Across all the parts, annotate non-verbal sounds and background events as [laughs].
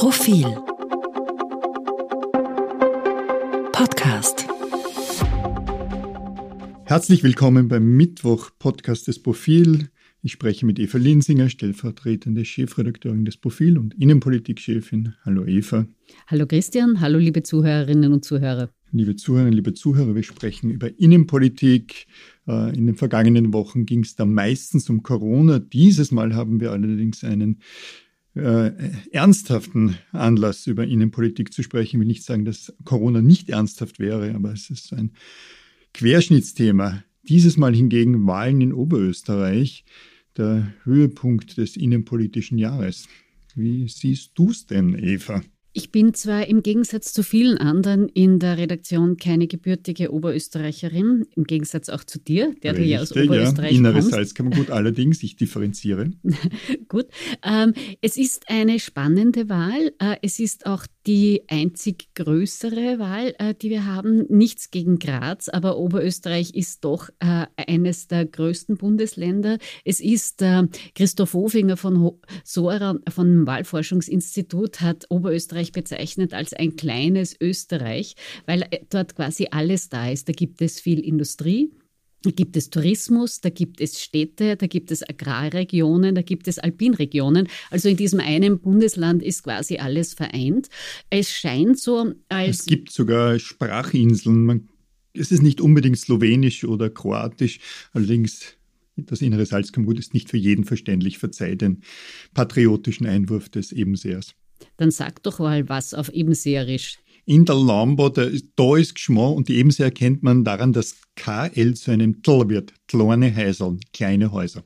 Profil Podcast Herzlich willkommen beim Mittwoch-Podcast des Profil. Ich spreche mit Eva Linsinger, stellvertretende Chefredakteurin des Profil und Innenpolitikchefin. Hallo Eva. Hallo Christian, hallo liebe Zuhörerinnen und Zuhörer. Liebe Zuhörerinnen, liebe Zuhörer, wir sprechen über Innenpolitik. Äh, in den vergangenen Wochen ging es da meistens um Corona. Dieses Mal haben wir allerdings einen äh, ernsthaften Anlass, über Innenpolitik zu sprechen. Ich will nicht sagen, dass Corona nicht ernsthaft wäre, aber es ist ein Querschnittsthema. Dieses Mal hingegen Wahlen in Oberösterreich, der Höhepunkt des innenpolitischen Jahres. Wie siehst du es denn, Eva? Ich bin zwar im Gegensatz zu vielen anderen in der Redaktion keine gebürtige Oberösterreicherin, im Gegensatz auch zu dir, der Richtig, du ja aus Oberösterreich ja. Inneres kommst. Salzkammergut allerdings, ich differenziere. [laughs] gut. Ähm, es ist eine spannende Wahl. Äh, es ist auch die einzig größere Wahl, äh, die wir haben. Nichts gegen Graz, aber Oberösterreich ist doch äh, eines der größten Bundesländer. Es ist äh, Christoph Hofinger von Sora vom Wahlforschungsinstitut hat Oberösterreich Österreich bezeichnet als ein kleines Österreich, weil äh, dort quasi alles da ist. Da gibt es viel Industrie, da gibt es Tourismus, da gibt es Städte, da gibt es Agrarregionen, da gibt es Alpinregionen. Also in diesem einen Bundesland ist quasi alles vereint. Es scheint so, als. Es gibt sogar Sprachinseln. Man, es ist nicht unbedingt Slowenisch oder Kroatisch, allerdings das innere Salzkammergut ist nicht für jeden verständlich. Verzeih den patriotischen Einwurf des Ebensehers. Dann sag doch mal was auf Ebenseerisch. In der Lambo, da, da ist Geschmack und die Ebenseer erkennt man daran, dass KL zu einem Tl wird. Kleine Häuser, kleine Häuser.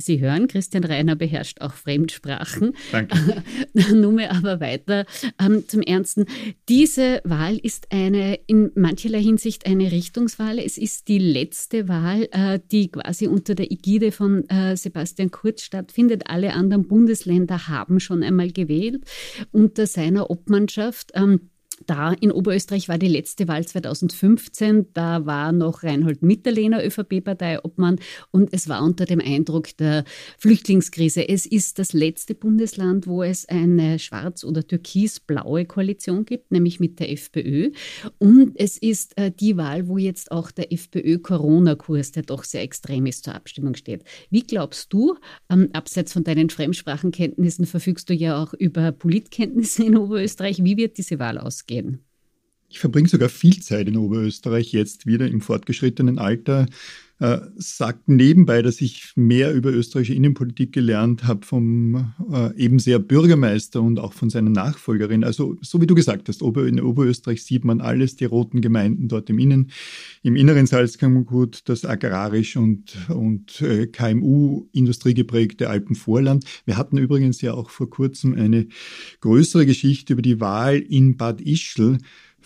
Sie hören, Christian Reiner beherrscht auch Fremdsprachen. Danke. [laughs] Nun mal aber weiter ähm, zum Ernsten. Diese Wahl ist eine in mancherlei Hinsicht eine Richtungswahl. Es ist die letzte Wahl, äh, die quasi unter der Ägide von äh, Sebastian Kurz stattfindet. Alle anderen Bundesländer haben schon einmal gewählt unter seiner Obmannschaft. Ähm, da in Oberösterreich war die letzte Wahl 2015, da war noch Reinhold Mitterlehner ÖVP-Parteiobmann und es war unter dem Eindruck der Flüchtlingskrise. Es ist das letzte Bundesland, wo es eine schwarz- oder türkis-blaue Koalition gibt, nämlich mit der FPÖ. Und es ist äh, die Wahl, wo jetzt auch der FPÖ-Corona-Kurs, der doch sehr extrem ist, zur Abstimmung steht. Wie glaubst du, ähm, abseits von deinen Fremdsprachenkenntnissen verfügst du ja auch über Politkenntnisse in Oberösterreich, wie wird diese Wahl ausgehen? Gehen. Ich verbringe sogar viel Zeit in Oberösterreich, jetzt wieder im fortgeschrittenen Alter. Äh, sagt nebenbei, dass ich mehr über österreichische Innenpolitik gelernt habe vom äh, Ebenseer Bürgermeister und auch von seiner Nachfolgerin. Also so wie du gesagt hast, Ober in Oberösterreich sieht man alles, die roten Gemeinden dort im Innen, im inneren Salzkammergut, das agrarisch und, und äh, KMU-Industrie geprägte Alpenvorland. Wir hatten übrigens ja auch vor kurzem eine größere Geschichte über die Wahl in Bad Ischl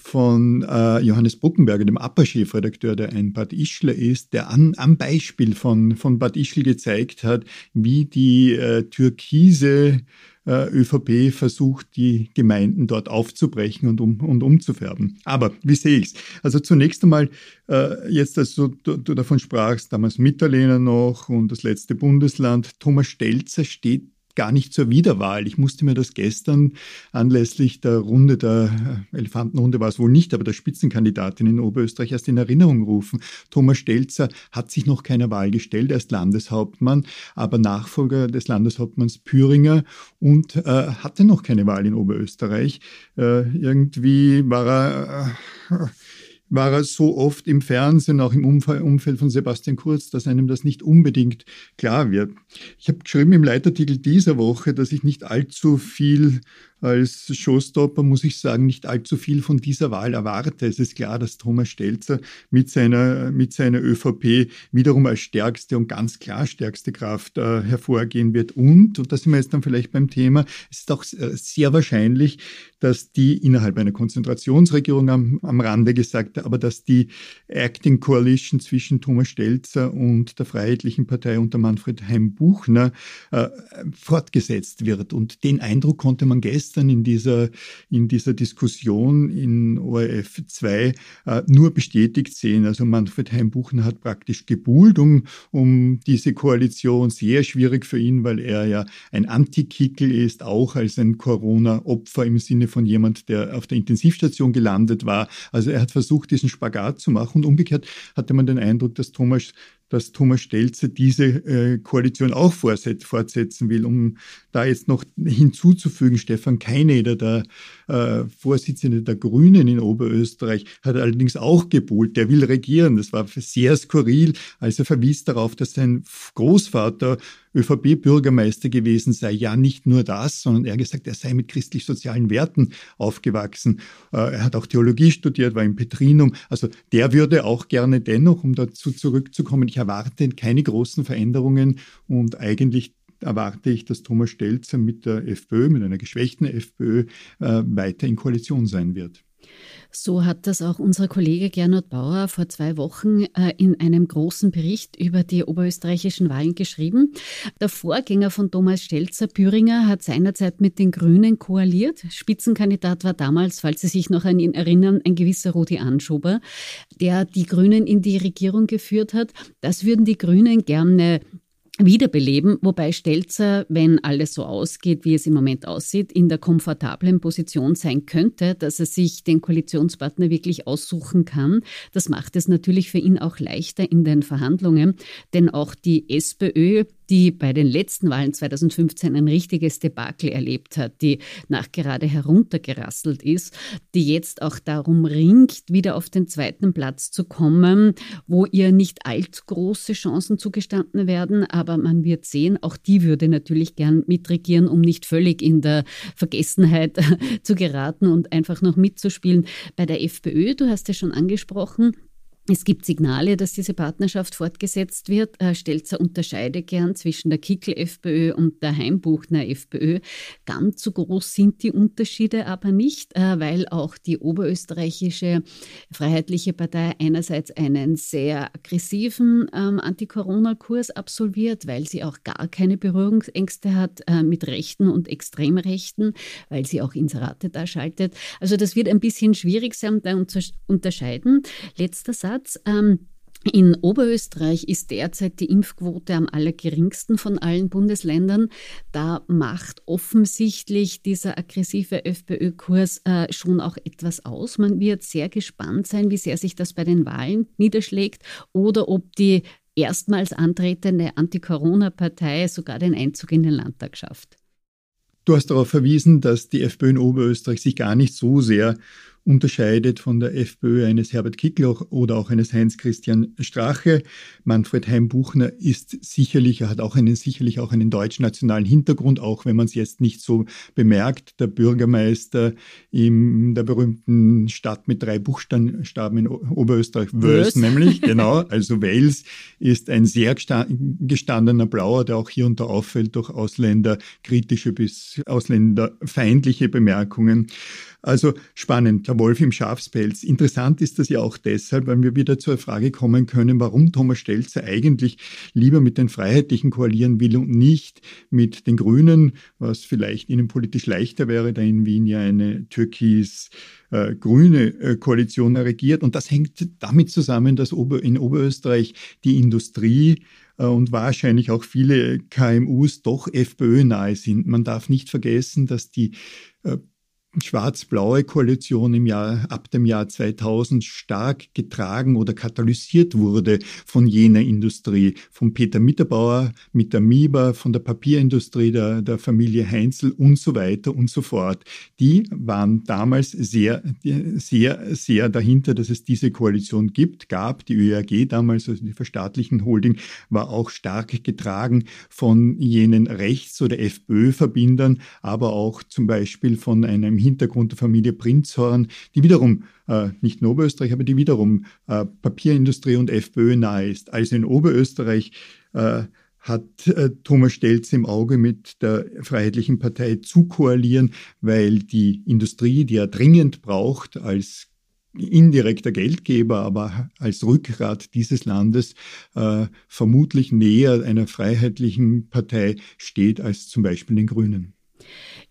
von äh, Johannes Bruckenberger, dem APA-Chefredakteur, der ein Bad Ischler ist, der an, am Beispiel von, von Bad Ischl gezeigt hat, wie die äh, türkise äh, ÖVP versucht, die Gemeinden dort aufzubrechen und, um, und umzufärben. Aber wie sehe ich es? Also zunächst einmal, äh, jetzt, als du, du, du davon sprachst, damals Mitterlehner noch und das letzte Bundesland, Thomas Stelzer steht gar nicht zur Wiederwahl. Ich musste mir das gestern anlässlich der Runde, der Elefantenrunde war es wohl nicht, aber der Spitzenkandidatin in Oberösterreich erst in Erinnerung rufen. Thomas Stelzer hat sich noch keiner Wahl gestellt, er ist Landeshauptmann, aber Nachfolger des Landeshauptmanns Püringer und äh, hatte noch keine Wahl in Oberösterreich. Äh, irgendwie war er... Äh, war er so oft im Fernsehen, auch im Umfeld von Sebastian Kurz, dass einem das nicht unbedingt klar wird. Ich habe geschrieben im Leitartikel dieser Woche, dass ich nicht allzu viel als Showstopper, muss ich sagen, nicht allzu viel von dieser Wahl erwarte. Es ist klar, dass Thomas Stelzer mit seiner, mit seiner ÖVP wiederum als stärkste und ganz klar stärkste Kraft äh, hervorgehen wird. Und, und da sind wir jetzt dann vielleicht beim Thema, es ist auch sehr wahrscheinlich, dass die innerhalb einer Konzentrationsregierung am, am Rande gesagt Stelzer, aber dass die Acting Coalition zwischen Thomas Stelzer und der Freiheitlichen Partei unter Manfred Heim-Buchner äh, fortgesetzt wird. Und den Eindruck konnte man gestern in dieser, in dieser Diskussion in ORF 2 äh, nur bestätigt sehen. Also Manfred Heim-Buchner hat praktisch gebuhlt um, um diese Koalition. Sehr schwierig für ihn, weil er ja ein Antikickel ist, auch als ein Corona-Opfer im Sinne von jemand, der auf der Intensivstation gelandet war. Also er hat versucht, diesen Spagat zu machen. Und umgekehrt hatte man den Eindruck, dass Thomas dass Thomas Stelzer diese äh, Koalition auch fortsetzen will. Um da jetzt noch hinzuzufügen, Stefan Keineder, der äh, Vorsitzende der Grünen in Oberösterreich, hat allerdings auch gebohlt, der will regieren. Das war sehr skurril, als er verwies darauf, dass sein Großvater ÖVP-Bürgermeister gewesen sei. Ja, nicht nur das, sondern er gesagt, er sei mit christlich-sozialen Werten aufgewachsen. Äh, er hat auch Theologie studiert, war im Petrinum. Also der würde auch gerne dennoch, um dazu zurückzukommen, ich erwarte keine großen Veränderungen und eigentlich erwarte ich, dass Thomas Stelzer mit der FPÖ, mit einer geschwächten FPÖ, äh, weiter in Koalition sein wird. So hat das auch unser Kollege Gernot Bauer vor zwei Wochen äh, in einem großen Bericht über die oberösterreichischen Wahlen geschrieben. Der Vorgänger von Thomas Stelzer, Büringer, hat seinerzeit mit den Grünen koaliert. Spitzenkandidat war damals, falls Sie sich noch an ihn erinnern, ein gewisser Rudi Anschober, der die Grünen in die Regierung geführt hat. Das würden die Grünen gerne wiederbeleben, wobei Stelzer, wenn alles so ausgeht, wie es im Moment aussieht, in der komfortablen Position sein könnte, dass er sich den Koalitionspartner wirklich aussuchen kann. Das macht es natürlich für ihn auch leichter in den Verhandlungen, denn auch die SPÖ die bei den letzten Wahlen 2015 ein richtiges Debakel erlebt hat, die nachgerade heruntergerasselt ist, die jetzt auch darum ringt, wieder auf den zweiten Platz zu kommen, wo ihr nicht allzu große Chancen zugestanden werden, aber man wird sehen, auch die würde natürlich gern mitregieren, um nicht völlig in der Vergessenheit [laughs] zu geraten und einfach noch mitzuspielen. Bei der FPÖ, du hast ja schon angesprochen, es gibt Signale, dass diese Partnerschaft fortgesetzt wird. Äh, Stelzer unterscheidet gern zwischen der Kickel-FPÖ und der Heimbuchner FPÖ. Ganz so groß sind die Unterschiede aber nicht, äh, weil auch die oberösterreichische Freiheitliche Partei einerseits einen sehr aggressiven ähm, Anti-Corona-Kurs absolviert, weil sie auch gar keine Berührungsängste hat äh, mit Rechten und Extremrechten, weil sie auch Inserate da schaltet. Also das wird ein bisschen schwierig sein, da unterscheiden. Letzter Satz. Satz. Ähm, in Oberösterreich ist derzeit die Impfquote am allergeringsten von allen Bundesländern. Da macht offensichtlich dieser aggressive FPÖ-Kurs äh, schon auch etwas aus. Man wird sehr gespannt sein, wie sehr sich das bei den Wahlen niederschlägt oder ob die erstmals antretende Anti-Corona-Partei sogar den Einzug in den Landtag schafft. Du hast darauf verwiesen, dass die FPÖ in Oberösterreich sich gar nicht so sehr unterscheidet von der FPÖ eines Herbert Kickl oder auch eines Heinz-Christian Strache. Manfred Heimbuchner ist sicherlich, er hat auch einen, sicherlich auch einen deutsch-nationalen Hintergrund, auch wenn man es jetzt nicht so bemerkt. Der Bürgermeister in der berühmten Stadt mit drei Buchstaben in Oberösterreich, Wels nämlich, [laughs] genau, also Wales ist ein sehr gestandener Blauer, der auch hier und da auffällt durch ausländerkritische bis ausländerfeindliche Bemerkungen. Also spannend, der Wolf im Schafspelz. Interessant ist das ja auch deshalb, weil wir wieder zur Frage kommen können, warum Thomas Stelzer eigentlich lieber mit den Freiheitlichen koalieren will und nicht mit den Grünen, was vielleicht ihnen politisch leichter wäre, da in Wien ja eine türkis äh, grüne äh, Koalition regiert. Und das hängt damit zusammen, dass in Oberösterreich die Industrie äh, und wahrscheinlich auch viele KMUs doch FPÖ-nahe sind. Man darf nicht vergessen, dass die schwarz-blaue Koalition im Jahr, ab dem Jahr 2000 stark getragen oder katalysiert wurde von jener Industrie, von Peter Mitterbauer mit der MIBA, von der Papierindustrie der, der Familie Heinzel und so weiter und so fort. Die waren damals sehr, sehr, sehr dahinter, dass es diese Koalition gibt, gab. Die ÖAG damals, also die verstaatlichen Holding, war auch stark getragen von jenen Rechts- oder FPÖ-Verbindern, aber auch zum Beispiel von einem Hintergrund der Familie Prinzhorn, die wiederum äh, nicht in Oberösterreich, aber die wiederum äh, Papierindustrie und FPÖ nahe ist. Also in Oberösterreich äh, hat äh, Thomas Stelz im Auge mit der Freiheitlichen Partei zu koalieren, weil die Industrie, die er dringend braucht als indirekter Geldgeber, aber als Rückgrat dieses Landes äh, vermutlich näher einer freiheitlichen Partei steht als zum Beispiel den Grünen.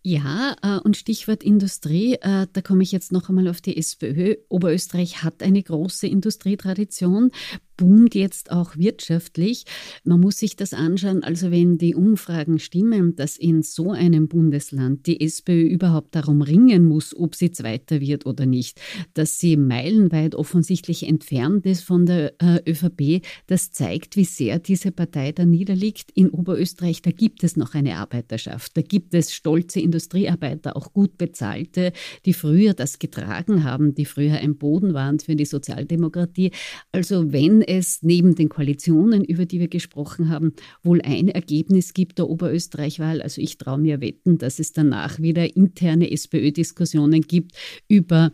Ja, äh, und Stichwort Industrie, äh, da komme ich jetzt noch einmal auf die SPÖ. Oberösterreich hat eine große Industrietradition boomt jetzt auch wirtschaftlich. Man muss sich das anschauen, also wenn die Umfragen stimmen, dass in so einem Bundesland die SPÖ überhaupt darum ringen muss, ob sie Zweiter wird oder nicht, dass sie meilenweit offensichtlich entfernt ist von der äh, ÖVP, das zeigt, wie sehr diese Partei da niederliegt. In Oberösterreich, da gibt es noch eine Arbeiterschaft, da gibt es stolze Industriearbeiter, auch gut bezahlte, die früher das getragen haben, die früher ein Boden waren für die Sozialdemokratie. Also wenn es neben den Koalitionen, über die wir gesprochen haben, wohl ein Ergebnis gibt der Oberösterreich-Wahl. Also ich traue mir wetten, dass es danach wieder interne SPÖ-Diskussionen gibt über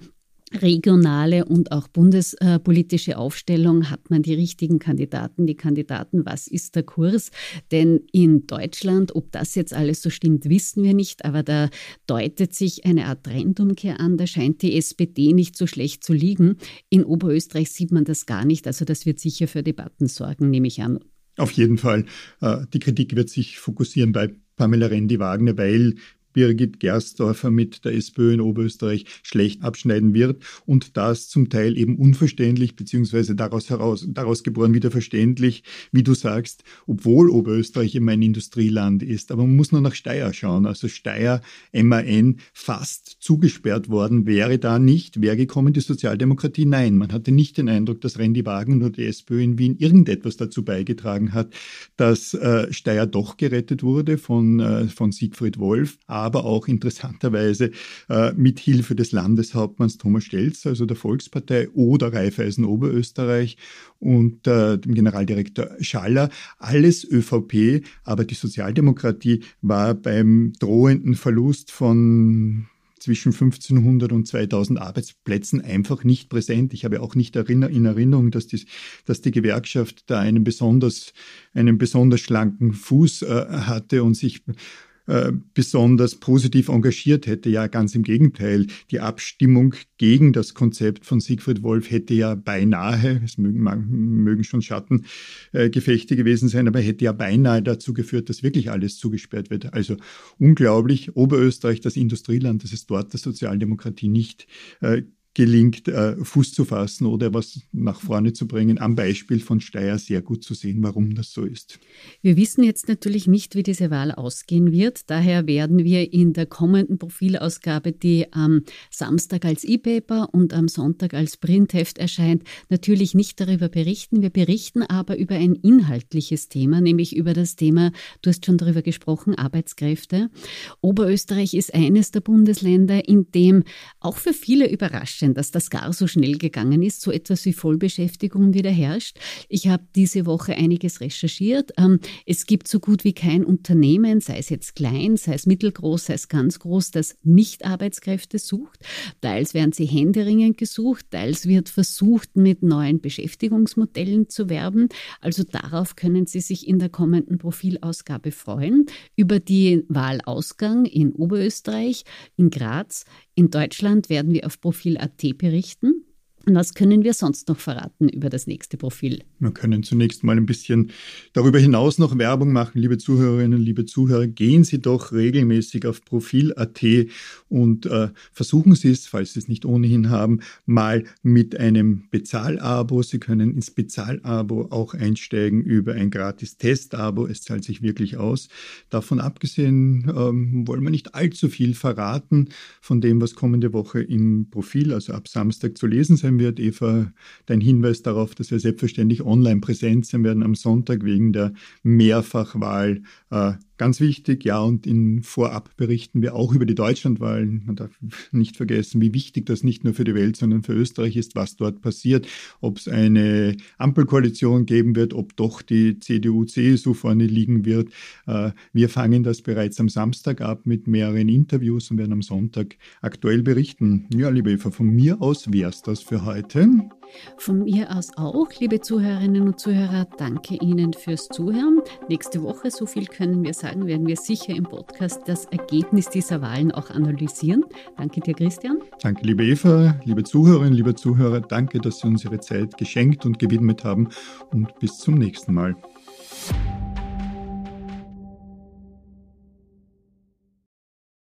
regionale und auch bundespolitische Aufstellung, hat man die richtigen Kandidaten, die Kandidaten, was ist der Kurs? Denn in Deutschland, ob das jetzt alles so stimmt, wissen wir nicht, aber da deutet sich eine Art Trendumkehr an, da scheint die SPD nicht so schlecht zu liegen. In Oberösterreich sieht man das gar nicht, also das wird sicher für Debatten sorgen, nehme ich an. Auf jeden Fall. Äh, die Kritik wird sich fokussieren bei Pamela Rendi-Wagner, weil Birgit Gersdorfer mit der SPÖ in Oberösterreich schlecht abschneiden wird und das zum Teil eben unverständlich beziehungsweise daraus heraus daraus geboren wieder verständlich, wie du sagst, obwohl Oberösterreich immer ein Industrieland ist, aber man muss nur nach Steyr schauen, also Steyr MAN fast zugesperrt worden. Wäre da nicht, wäre gekommen die Sozialdemokratie, nein, man hatte nicht den Eindruck, dass Randy Wagen oder die SPÖ in Wien irgendetwas dazu beigetragen hat, dass äh, Steyr doch gerettet wurde von äh, von Siegfried Wolf, aber aber auch interessanterweise äh, mit Hilfe des Landeshauptmanns Thomas Stelz, also der Volkspartei oder Raiffeisen Oberösterreich und äh, dem Generaldirektor Schaller. Alles ÖVP, aber die Sozialdemokratie war beim drohenden Verlust von zwischen 1500 und 2000 Arbeitsplätzen einfach nicht präsent. Ich habe auch nicht in Erinnerung, dass die, dass die Gewerkschaft da einen besonders, einen besonders schlanken Fuß äh, hatte und sich äh, besonders positiv engagiert hätte. Ja, ganz im Gegenteil. Die Abstimmung gegen das Konzept von Siegfried Wolf hätte ja beinahe, es mögen, mögen schon Schattengefechte gewesen sein, aber hätte ja beinahe dazu geführt, dass wirklich alles zugesperrt wird. Also unglaublich. Oberösterreich, das Industrieland, dass es dort der Sozialdemokratie nicht äh, gelingt, äh, Fuß zu fassen oder was nach vorne zu bringen. Am Beispiel von Steyr sehr gut zu sehen, warum das so ist. Wir wissen jetzt natürlich nicht, wie diese Wahl ausgehen wird. Daher werden wir in der kommenden Profilausgabe, die am Samstag als E-Paper und am Sonntag als Printheft erscheint, natürlich nicht darüber berichten. Wir berichten aber über ein inhaltliches Thema, nämlich über das Thema, du hast schon darüber gesprochen, Arbeitskräfte. Oberösterreich ist eines der Bundesländer, in dem auch für viele überraschend sein, dass das gar so schnell gegangen ist, so etwas wie Vollbeschäftigung wieder herrscht. Ich habe diese Woche einiges recherchiert. Ähm, es gibt so gut wie kein Unternehmen, sei es jetzt klein, sei es mittelgroß, sei es ganz groß, das nicht Arbeitskräfte sucht. Teils werden sie händeringend gesucht, teils wird versucht, mit neuen Beschäftigungsmodellen zu werben. Also darauf können Sie sich in der kommenden Profilausgabe freuen. Über den Wahlausgang in Oberösterreich, in Graz, in Deutschland werden wir auf Profil.at berichten. Was können wir sonst noch verraten über das nächste Profil? Wir können zunächst mal ein bisschen darüber hinaus noch Werbung machen, liebe Zuhörerinnen, liebe Zuhörer. Gehen Sie doch regelmäßig auf Profil.at und äh, versuchen Sie es, falls Sie es nicht ohnehin haben, mal mit einem Bezahlabo. Sie können ins Bezahlabo auch einsteigen über ein gratis Testabo. Es zahlt sich wirklich aus. Davon abgesehen ähm, wollen wir nicht allzu viel verraten von dem, was kommende Woche im Profil, also ab Samstag zu lesen sein wird. Eva, dein Hinweis darauf, dass wir selbstverständlich online präsent sein werden am Sonntag wegen der Mehrfachwahl. Äh, ganz wichtig, ja, und in Vorab berichten wir auch über die Deutschlandwahlen. Man darf nicht vergessen, wie wichtig das nicht nur für die Welt, sondern für Österreich ist, was dort passiert, ob es eine Ampelkoalition geben wird, ob doch die CDU, CSU vorne liegen wird. Äh, wir fangen das bereits am Samstag ab mit mehreren Interviews und werden am Sonntag aktuell berichten. Ja, liebe Eva, von mir aus wäre es das für heute. Von mir aus auch, liebe Zuhörerinnen und Zuhörer, danke Ihnen fürs Zuhören. Nächste Woche, so viel können wir sagen, werden wir sicher im Podcast das Ergebnis dieser Wahlen auch analysieren. Danke dir, Christian. Danke, liebe Eva, liebe Zuhörerinnen, liebe Zuhörer. Danke, dass Sie uns Ihre Zeit geschenkt und gewidmet haben und bis zum nächsten Mal.